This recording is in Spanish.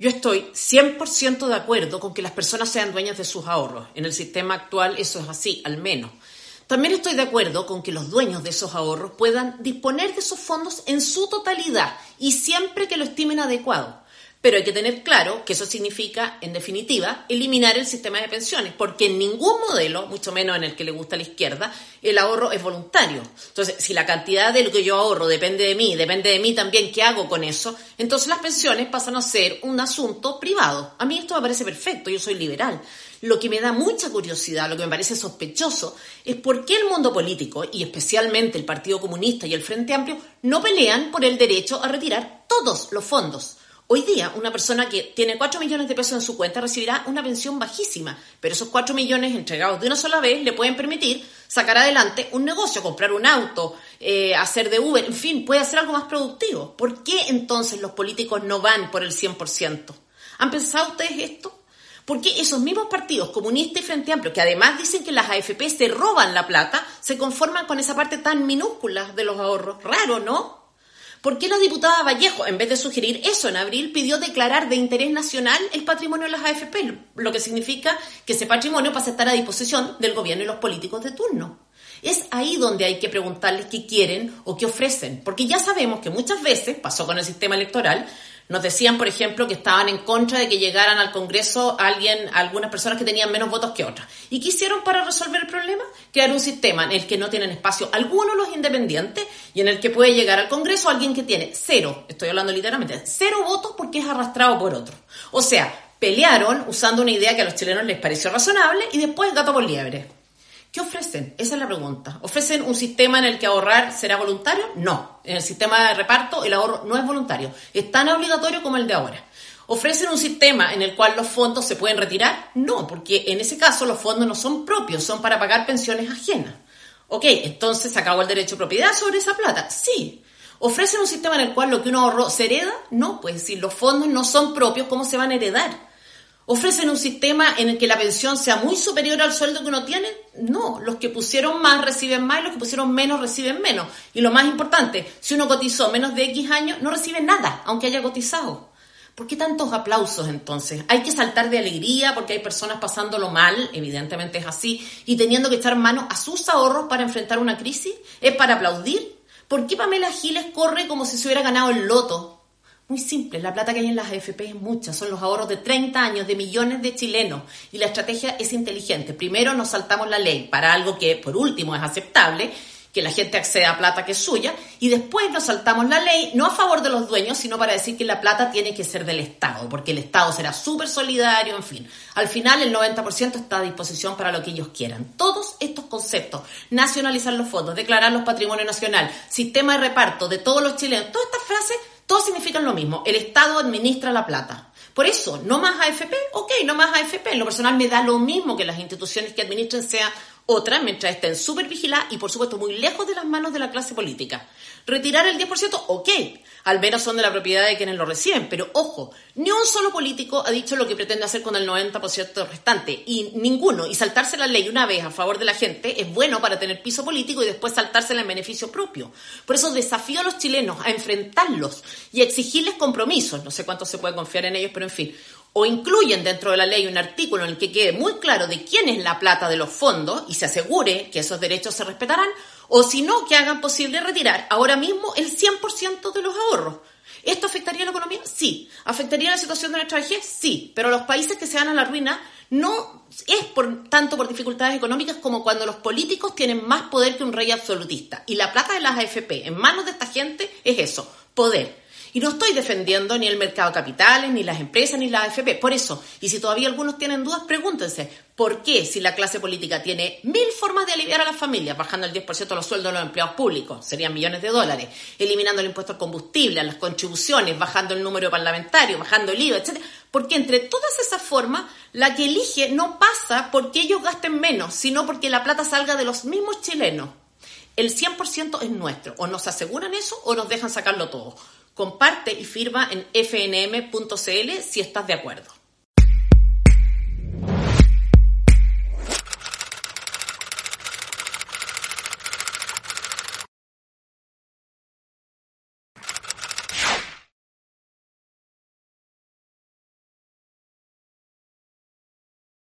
Yo estoy 100% de acuerdo con que las personas sean dueñas de sus ahorros. En el sistema actual eso es así, al menos. También estoy de acuerdo con que los dueños de esos ahorros puedan disponer de esos fondos en su totalidad y siempre que lo estimen adecuado. Pero hay que tener claro que eso significa, en definitiva, eliminar el sistema de pensiones, porque en ningún modelo, mucho menos en el que le gusta a la izquierda, el ahorro es voluntario. Entonces, si la cantidad de lo que yo ahorro depende de mí, depende de mí también qué hago con eso, entonces las pensiones pasan a ser un asunto privado. A mí esto me parece perfecto, yo soy liberal. Lo que me da mucha curiosidad, lo que me parece sospechoso, es por qué el mundo político, y especialmente el Partido Comunista y el Frente Amplio, no pelean por el derecho a retirar todos los fondos. Hoy día, una persona que tiene 4 millones de pesos en su cuenta recibirá una pensión bajísima, pero esos 4 millones entregados de una sola vez le pueden permitir sacar adelante un negocio, comprar un auto, eh, hacer de Uber, en fin, puede hacer algo más productivo. ¿Por qué entonces los políticos no van por el 100%? ¿Han pensado ustedes esto? ¿Por qué esos mismos partidos, comunistas y Frente Amplio, que además dicen que las AFP se roban la plata, se conforman con esa parte tan minúscula de los ahorros? Raro, ¿no? ¿Por qué la diputada Vallejo, en vez de sugerir eso en abril, pidió declarar de interés nacional el patrimonio de las AFP? Lo que significa que ese patrimonio pasa a estar a disposición del gobierno y los políticos de turno. Es ahí donde hay que preguntarles qué quieren o qué ofrecen, porque ya sabemos que muchas veces, pasó con el sistema electoral, nos decían, por ejemplo, que estaban en contra de que llegaran al Congreso alguien, algunas personas que tenían menos votos que otras. ¿Y qué hicieron para resolver el problema? Crear un sistema en el que no tienen espacio alguno los independientes y en el que puede llegar al Congreso alguien que tiene cero, estoy hablando literalmente, cero votos porque es arrastrado por otro. O sea, pelearon usando una idea que a los chilenos les pareció razonable y después gato por liebre. ¿Qué ofrecen? Esa es la pregunta. ¿Ofrecen un sistema en el que ahorrar será voluntario? No. En el sistema de reparto el ahorro no es voluntario. Es tan obligatorio como el de ahora. ¿Ofrecen un sistema en el cual los fondos se pueden retirar? No, porque en ese caso los fondos no son propios, son para pagar pensiones ajenas. Ok, entonces ¿se acabó el derecho de propiedad sobre esa plata? Sí. ¿Ofrecen un sistema en el cual lo que uno ahorró se hereda? No, pues si los fondos no son propios, ¿cómo se van a heredar? ¿Ofrecen un sistema en el que la pensión sea muy superior al sueldo que uno tiene? No, los que pusieron más reciben más y los que pusieron menos reciben menos. Y lo más importante, si uno cotizó menos de X años, no recibe nada, aunque haya cotizado. ¿Por qué tantos aplausos entonces? Hay que saltar de alegría porque hay personas pasándolo mal, evidentemente es así, y teniendo que echar mano a sus ahorros para enfrentar una crisis. ¿Es para aplaudir? ¿Por qué Pamela Giles corre como si se hubiera ganado el loto? Muy simple, la plata que hay en las AFP es mucha, son los ahorros de 30 años de millones de chilenos y la estrategia es inteligente. Primero nos saltamos la ley para algo que por último es aceptable, que la gente acceda a plata que es suya, y después nos saltamos la ley no a favor de los dueños, sino para decir que la plata tiene que ser del Estado, porque el Estado será súper solidario, en fin. Al final el 90% está a disposición para lo que ellos quieran. Todos estos conceptos, nacionalizar los fondos, declarar los patrimonios nacional, sistema de reparto de todos los chilenos, todas estas frases todos significan lo mismo. El Estado administra la plata. Por eso, no más AFP, ok, no más AFP. En lo personal me da lo mismo que las instituciones que administren sean otras mientras estén súper vigiladas y, por supuesto, muy lejos de las manos de la clase política. Retirar el 10%, ok, al menos son de la propiedad de quienes lo reciben, pero ojo, ni un solo político ha dicho lo que pretende hacer con el 90% restante, y ninguno, y saltarse la ley una vez a favor de la gente es bueno para tener piso político y después saltársela en beneficio propio. Por eso desafío a los chilenos a enfrentarlos y a exigirles compromisos, no sé cuánto se puede confiar en ellos, pero en fin, o incluyen dentro de la ley un artículo en el que quede muy claro de quién es la plata de los fondos y se asegure que esos derechos se respetarán, o si no, que hagan posible retirar ahora mismo el 100% de los ahorros. ¿Esto afectaría a la economía? Sí. ¿Afectaría la situación de nuestra vejez? Sí. Pero los países que se van a la ruina no es por tanto por dificultades económicas como cuando los políticos tienen más poder que un rey absolutista. Y la plata de las AFP en manos de esta gente es eso, poder. Y no estoy defendiendo ni el mercado de capitales, ni las empresas, ni la AFP. Por eso, y si todavía algunos tienen dudas, pregúntense, ¿por qué si la clase política tiene mil formas de aliviar a las familias, bajando el 10% de los sueldos de los empleados públicos, serían millones de dólares, eliminando el impuesto al combustible, a las contribuciones, bajando el número de parlamentarios, bajando el IVA, etcétera? Porque entre todas esas formas, la que elige no pasa porque ellos gasten menos, sino porque la plata salga de los mismos chilenos. El 100% es nuestro. O nos aseguran eso o nos dejan sacarlo todo. Comparte y firma en fnm.cl si estás de acuerdo.